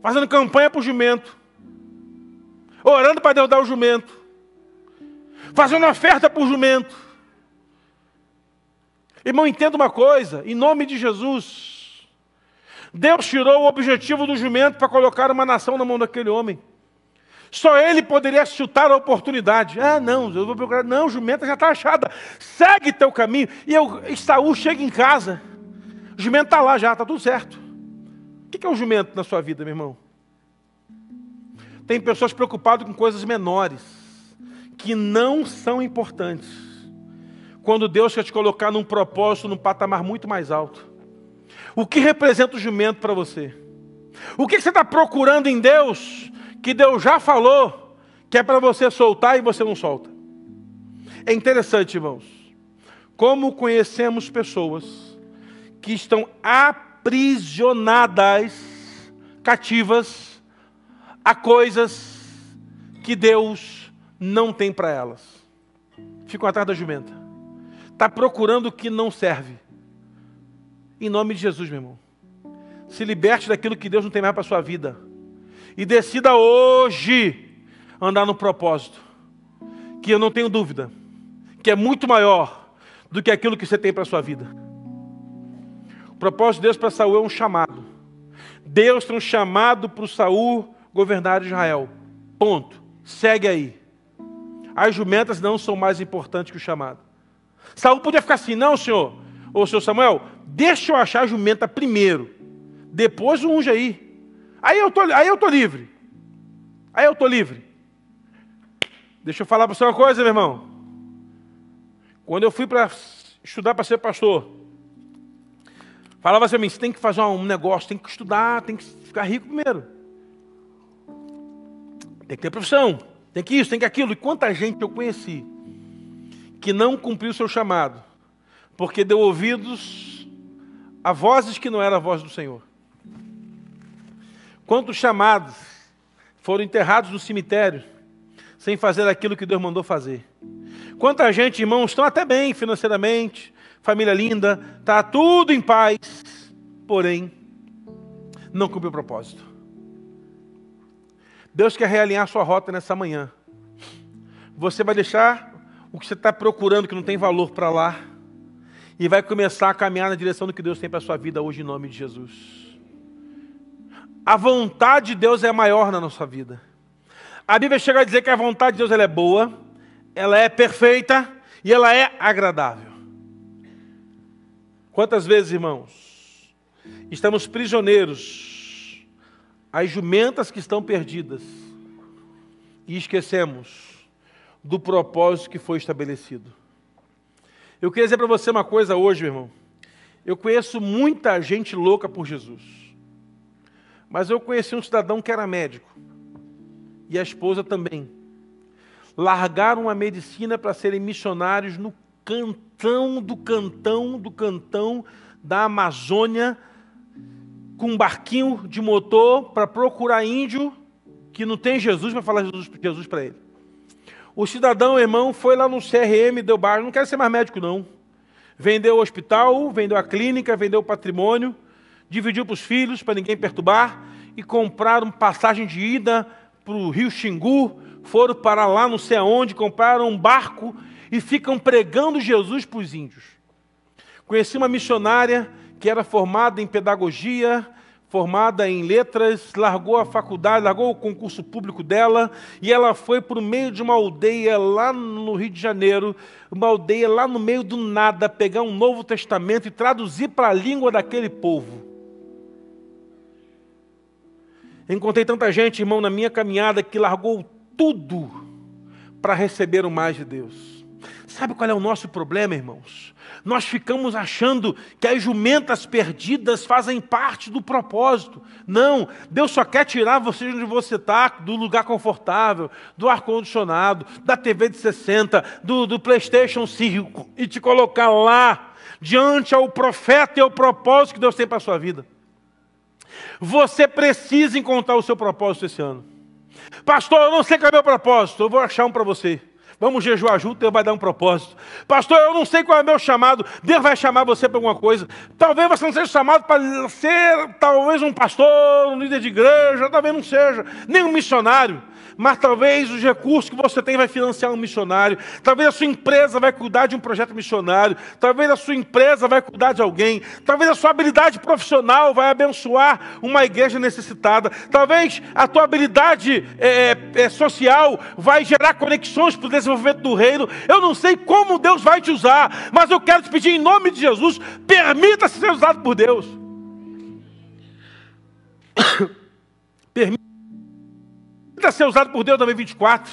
Speaker 1: Fazendo campanha para o jumento. Orando para Deus dar o jumento. Fazendo oferta para o jumento. Irmão, entenda uma coisa, em nome de Jesus. Deus tirou o objetivo do jumento para colocar uma nação na mão daquele homem. Só ele poderia chutar a oportunidade. Ah, não, eu vou procurar. Não, jumenta já está achada. Segue teu caminho. E eu, Saúl chega em casa. O jumento está lá já, está tudo certo. O que é um jumento na sua vida, meu irmão? Tem pessoas preocupadas com coisas menores, que não são importantes. Quando Deus quer te colocar num propósito, num patamar muito mais alto. O que representa o jumento para você? O que você está procurando em Deus que Deus já falou que é para você soltar e você não solta. É interessante, irmãos, como conhecemos pessoas que estão aprisionadas, cativas, a coisas que Deus não tem para elas. Ficam atrás da jumenta. Está procurando o que não serve. Em nome de Jesus, meu irmão. Se liberte daquilo que Deus não tem mais para a sua vida e decida hoje andar no propósito, que eu não tenho dúvida, que é muito maior do que aquilo que você tem para a sua vida. O propósito de Deus para Saul é um chamado. Deus tem um chamado para o Saul governar Israel. Ponto. Segue aí. As jumentas não são mais importantes que o chamado. Saul podia ficar assim, não, senhor. Ô, senhor Samuel, deixa eu achar a jumenta primeiro. Depois unge aí. Aí eu tô, aí eu tô livre. Aí eu tô livre. Deixa eu falar para você uma coisa, meu irmão. Quando eu fui para estudar para ser pastor, falava assim você tem que fazer um negócio, tem que estudar, tem que ficar rico primeiro. Tem que ter profissão, tem que isso, tem que aquilo. E quanta gente eu conheci que não cumpriu o seu chamado, porque deu ouvidos a vozes que não eram a voz do Senhor. Quantos chamados foram enterrados no cemitério sem fazer aquilo que Deus mandou fazer? Quanta gente, irmãos, estão até bem financeiramente, família linda, está tudo em paz, porém, não cumpriu o propósito. Deus quer realinhar sua rota nessa manhã. Você vai deixar o que você está procurando, que não tem valor, para lá, e vai começar a caminhar na direção do que Deus tem para a sua vida hoje, em nome de Jesus. A vontade de Deus é maior na nossa vida. A Bíblia chega a dizer que a vontade de Deus ela é boa, ela é perfeita e ela é agradável. Quantas vezes, irmãos, estamos prisioneiros às jumentas que estão perdidas e esquecemos do propósito que foi estabelecido. Eu queria dizer para você uma coisa hoje, meu irmão. Eu conheço muita gente louca por Jesus. Mas eu conheci um cidadão que era médico. E a esposa também. Largaram a medicina para serem missionários no cantão do cantão do cantão da Amazônia, com um barquinho de motor para procurar índio que não tem Jesus para falar Jesus, para ele. O cidadão, irmão, foi lá no CRM, deu bar, não quero ser mais médico, não. Vendeu o hospital, vendeu a clínica, vendeu o patrimônio, dividiu para os filhos, para ninguém perturbar, e compraram passagem de ida para o Rio Xingu, foram para lá não sei aonde, compraram um barco e ficam pregando Jesus para os índios. Conheci uma missionária que era formada em pedagogia, formada em letras, largou a faculdade, largou o concurso público dela e ela foi para o meio de uma aldeia lá no Rio de Janeiro, uma aldeia lá no meio do nada, pegar um Novo Testamento e traduzir para a língua daquele povo. Encontrei tanta gente, irmão, na minha caminhada que largou tudo para receber o mais de Deus. Sabe qual é o nosso problema, irmãos? Nós ficamos achando que as jumentas perdidas fazem parte do propósito. Não, Deus só quer tirar você de onde você está, do lugar confortável, do ar-condicionado, da TV de 60, do, do PlayStation 5 e te colocar lá, diante ao profeta e ao propósito que Deus tem para a sua vida. Você precisa encontrar o seu propósito esse ano. Pastor, eu não sei qual é o meu propósito, eu vou achar um para você. Vamos jejuar junto, Deus vai dar um propósito. Pastor, eu não sei qual é o meu chamado, Deus vai chamar você para alguma coisa. Talvez você não seja chamado para ser, talvez um pastor, um líder de igreja, talvez não seja, nem um missionário mas talvez os recursos que você tem vai financiar um missionário, talvez a sua empresa vai cuidar de um projeto missionário, talvez a sua empresa vai cuidar de alguém, talvez a sua habilidade profissional vai abençoar uma igreja necessitada, talvez a tua habilidade é, é, é social vai gerar conexões para o desenvolvimento do reino. Eu não sei como Deus vai te usar, mas eu quero te pedir em nome de Jesus, permita-se ser usado por Deus. Permita ser usado por Deus também 24.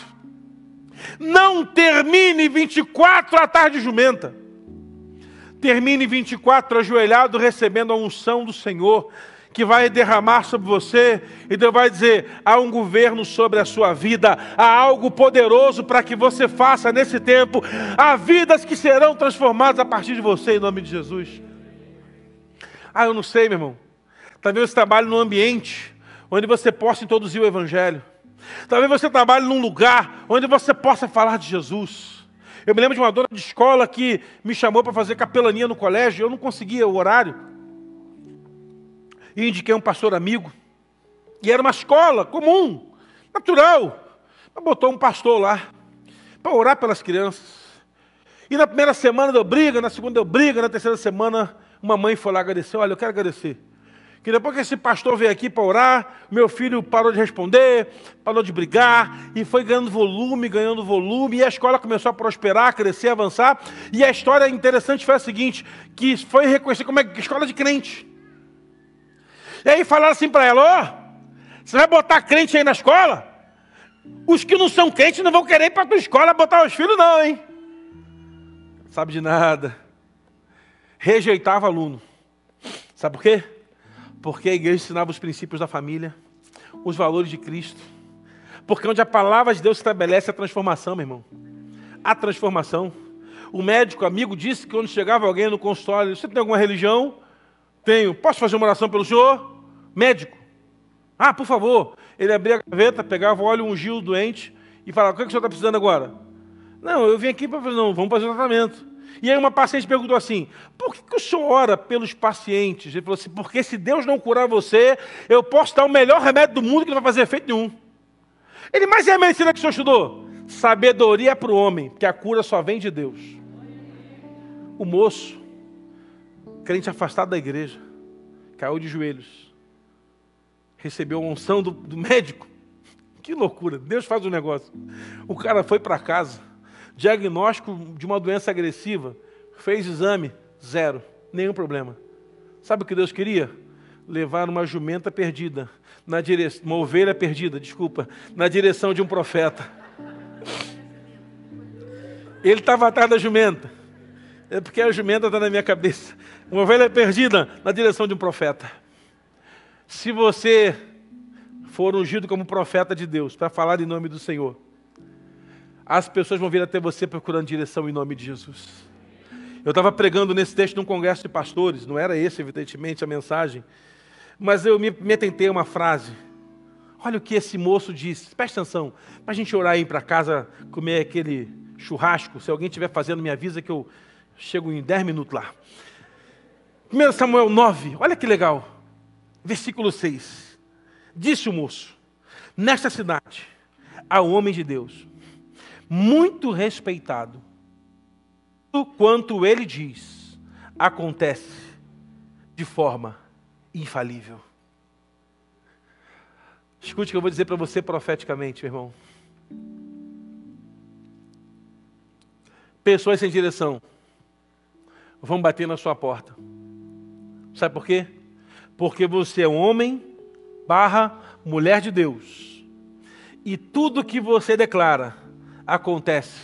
Speaker 1: Não termine 24 à tarde jumenta. Termine 24 ajoelhado, recebendo a unção do Senhor, que vai derramar sobre você, e Deus vai dizer: há um governo sobre a sua vida, há algo poderoso para que você faça nesse tempo, há vidas que serão transformadas a partir de você, em nome de Jesus. Ah, eu não sei, meu irmão. Talvez você trabalhe num ambiente onde você possa introduzir o Evangelho. Talvez você trabalhe num lugar onde você possa falar de Jesus. Eu me lembro de uma dona de escola que me chamou para fazer capelania no colégio, eu não conseguia o horário. E indiquei um pastor amigo. E era uma escola comum, natural. Mas botou um pastor lá para orar pelas crianças. E na primeira semana deu briga, na segunda deu briga, na terceira semana uma mãe foi lá agradecer. Olha, eu quero agradecer que depois que esse pastor veio aqui para orar, meu filho parou de responder, parou de brigar, e foi ganhando volume, ganhando volume, e a escola começou a prosperar, crescer, avançar. E a história interessante foi a seguinte: que foi reconhecida como escola de crente. E aí falaram assim para ela: ó, oh, você vai botar crente aí na escola? Os que não são crentes não vão querer ir para a tua escola botar os filhos, não, hein? Sabe de nada. Rejeitava aluno. Sabe por quê? Porque a igreja ensinava os princípios da família, os valores de Cristo. Porque onde a palavra de Deus estabelece a transformação, meu irmão. A transformação. O médico amigo disse que quando chegava alguém no consultório, você tem alguma religião? Tenho. Posso fazer uma oração pelo senhor? Médico. Ah, por favor. Ele abria a gaveta, pegava o óleo, ungia o doente e falava: O que, é que o senhor está precisando agora? Não, eu vim aqui para fazer, não, vamos fazer o tratamento. E aí uma paciente perguntou assim: por que, que o senhor ora pelos pacientes? Ele falou assim: porque se Deus não curar você, eu posso dar o melhor remédio do mundo que não vai fazer efeito nenhum. Ele, mas é a medicina que o senhor estudou? Sabedoria para o homem, que a cura só vem de Deus. O moço, crente afastado da igreja, caiu de joelhos, recebeu a unção do, do médico. Que loucura, Deus faz o um negócio. O cara foi para casa diagnóstico de uma doença agressiva, fez exame, zero, nenhum problema. Sabe o que Deus queria? Levar uma jumenta perdida, na direção, uma ovelha perdida, desculpa, na direção de um profeta. Ele estava atrás da jumenta. É porque a jumenta está na minha cabeça. Uma ovelha perdida na direção de um profeta. Se você for ungido como profeta de Deus para falar em nome do Senhor, as pessoas vão vir até você procurando direção em nome de Jesus. Eu estava pregando nesse texto num congresso de pastores, não era esse, evidentemente, a mensagem, mas eu me, me atentei a uma frase. Olha o que esse moço disse, presta atenção, para a gente orar aí para casa, comer aquele churrasco. Se alguém estiver fazendo, me avisa que eu chego em 10 minutos lá. 1 Samuel 9, olha que legal, versículo 6. Disse o moço: Nesta cidade há um homem de Deus muito respeitado. Quanto ele diz, acontece de forma infalível. Escute o que eu vou dizer para você profeticamente, meu irmão. Pessoas sem direção vão bater na sua porta. Sabe por quê? Porque você é um homem barra mulher de Deus. E tudo que você declara acontece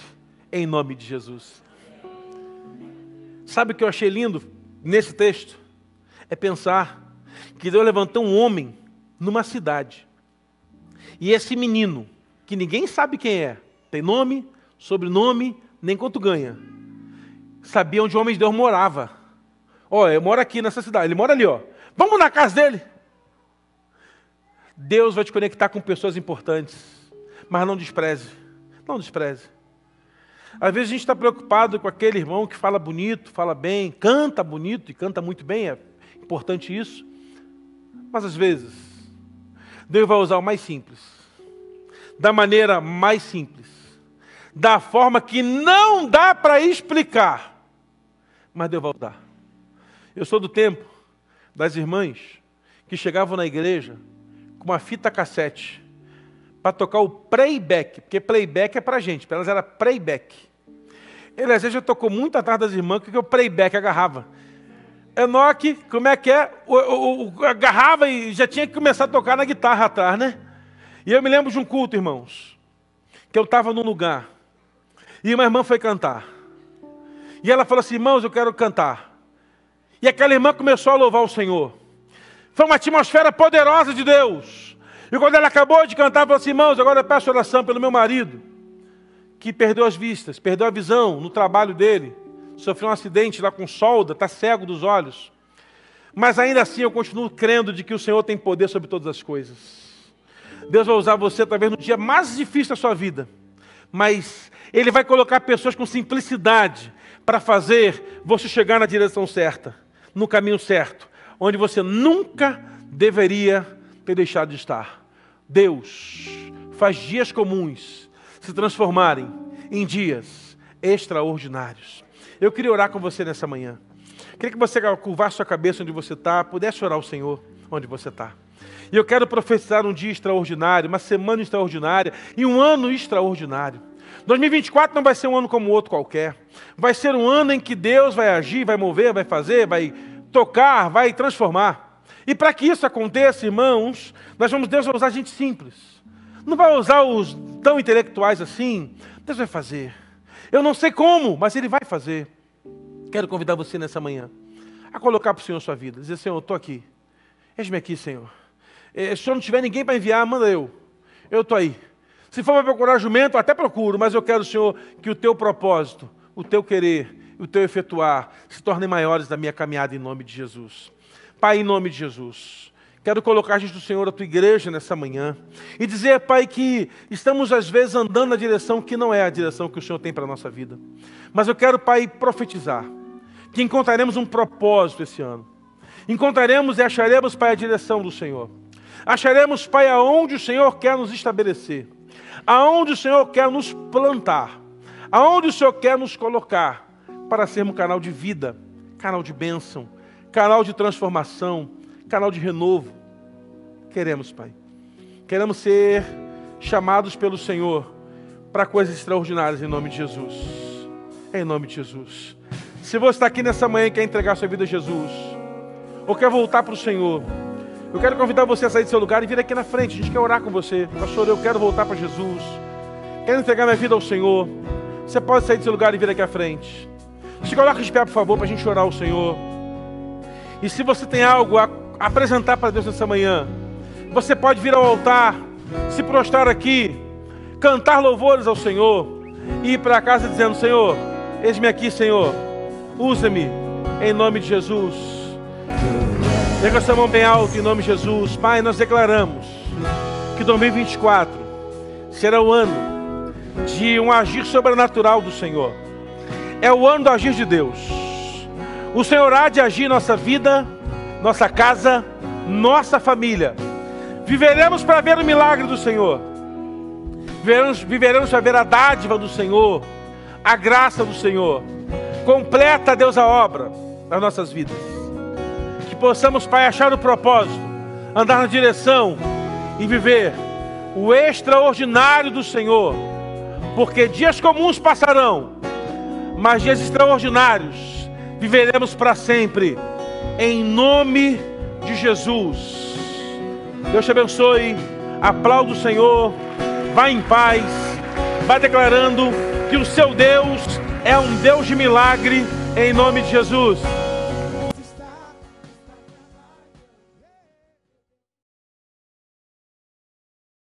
Speaker 1: em nome de Jesus. Sabe o que eu achei lindo nesse texto? É pensar que Deus levantou um homem numa cidade. E esse menino, que ninguém sabe quem é, tem nome, sobrenome, nem quanto ganha, sabia onde o homem de Deus morava. Ó, eu moro aqui nessa cidade, ele mora ali, ó. Vamos na casa dele. Deus vai te conectar com pessoas importantes, mas não despreze, não despreze. Às vezes a gente está preocupado com aquele irmão que fala bonito, fala bem, canta bonito e canta muito bem, é importante isso. Mas às vezes, Deus vai usar o mais simples, da maneira mais simples, da forma que não dá para explicar, mas Deus vai usar. Eu sou do tempo das irmãs que chegavam na igreja com uma fita cassete para tocar o playback, porque playback é para gente, para elas era playback. Ele às vezes já tocou muito atrás das irmãs, porque o playback agarrava. Enoque, como é que é? O, o, o, agarrava e já tinha que começar a tocar na guitarra atrás, né? E eu me lembro de um culto, irmãos, que eu estava num lugar, e uma irmã foi cantar. E ela falou assim: irmãos, eu quero cantar. E aquela irmã começou a louvar o Senhor. Foi uma atmosfera poderosa de Deus. E quando ela acabou de cantar, falou assim: irmãos, agora eu peço oração pelo meu marido, que perdeu as vistas, perdeu a visão no trabalho dele, sofreu um acidente lá com solda, está cego dos olhos. Mas ainda assim eu continuo crendo de que o Senhor tem poder sobre todas as coisas. Deus vai usar você talvez no dia mais difícil da sua vida, mas Ele vai colocar pessoas com simplicidade para fazer você chegar na direção certa, no caminho certo, onde você nunca deveria ter deixado de estar. Deus faz dias comuns se transformarem em dias extraordinários. Eu queria orar com você nessa manhã. Queria que você curvasse sua cabeça onde você está, pudesse orar ao Senhor onde você está. E eu quero profetizar um dia extraordinário, uma semana extraordinária e um ano extraordinário. 2024 não vai ser um ano como outro qualquer. Vai ser um ano em que Deus vai agir, vai mover, vai fazer, vai tocar, vai transformar. E para que isso aconteça, irmãos, nós vamos, Deus vai usar gente simples. Não vai usar os tão intelectuais assim. Deus vai fazer. Eu não sei como, mas Ele vai fazer. Quero convidar você nessa manhã a colocar para o Senhor sua vida. Dizer, Senhor, estou aqui. Eis-me aqui, Senhor. Eh, se eu não tiver ninguém para enviar, manda eu. Eu estou aí. Se for para procurar jumento, até procuro, mas eu quero, Senhor, que o teu propósito, o teu querer, o teu efetuar se tornem maiores da minha caminhada em nome de Jesus. Pai, em nome de Jesus. Quero colocar diante do Senhor a tua igreja nessa manhã e dizer, Pai, que estamos às vezes andando na direção que não é a direção que o Senhor tem para a nossa vida. Mas eu quero, Pai, profetizar que encontraremos um propósito esse ano. Encontraremos e acharemos, Pai, a direção do Senhor. Acharemos, Pai, aonde o Senhor quer nos estabelecer, aonde o Senhor quer nos plantar, aonde o Senhor quer nos colocar para sermos um canal de vida, canal de bênção, canal de transformação, canal de renovo. Queremos, Pai. Queremos ser chamados pelo Senhor para coisas extraordinárias em nome de Jesus. Em nome de Jesus. Se você está aqui nessa manhã e quer entregar sua vida a Jesus, ou quer voltar para o Senhor, eu quero convidar você a sair do seu lugar e vir aqui na frente. A gente quer orar com você. Pastor, eu quero voltar para Jesus. Quero entregar minha vida ao Senhor. Você pode sair do seu lugar e vir aqui à frente. Se coloque de pé, por favor, para a gente orar ao Senhor. E se você tem algo a apresentar para Deus nessa manhã, você pode vir ao altar, se prostrar aqui, cantar louvores ao Senhor e ir para casa dizendo: Senhor, eis-me aqui, Senhor, usa-me em nome de Jesus. Pega essa mão bem alto em nome de Jesus. Pai, nós declaramos que 2024 será o ano de um agir sobrenatural do Senhor. É o ano do agir de Deus. O Senhor há de agir nossa vida, nossa casa, nossa família. Viveremos para ver o milagre do Senhor. Viveremos, viveremos para ver a dádiva do Senhor, a graça do Senhor. Completa, Deus, a obra nas nossas vidas. Que possamos, Pai, achar o propósito, andar na direção e viver o extraordinário do Senhor. Porque dias comuns passarão, mas dias extraordinários viveremos para sempre, em nome de Jesus. Deus te abençoe, aplauda o Senhor, vá em paz, vá declarando que o seu Deus é um Deus de milagre, em nome de Jesus.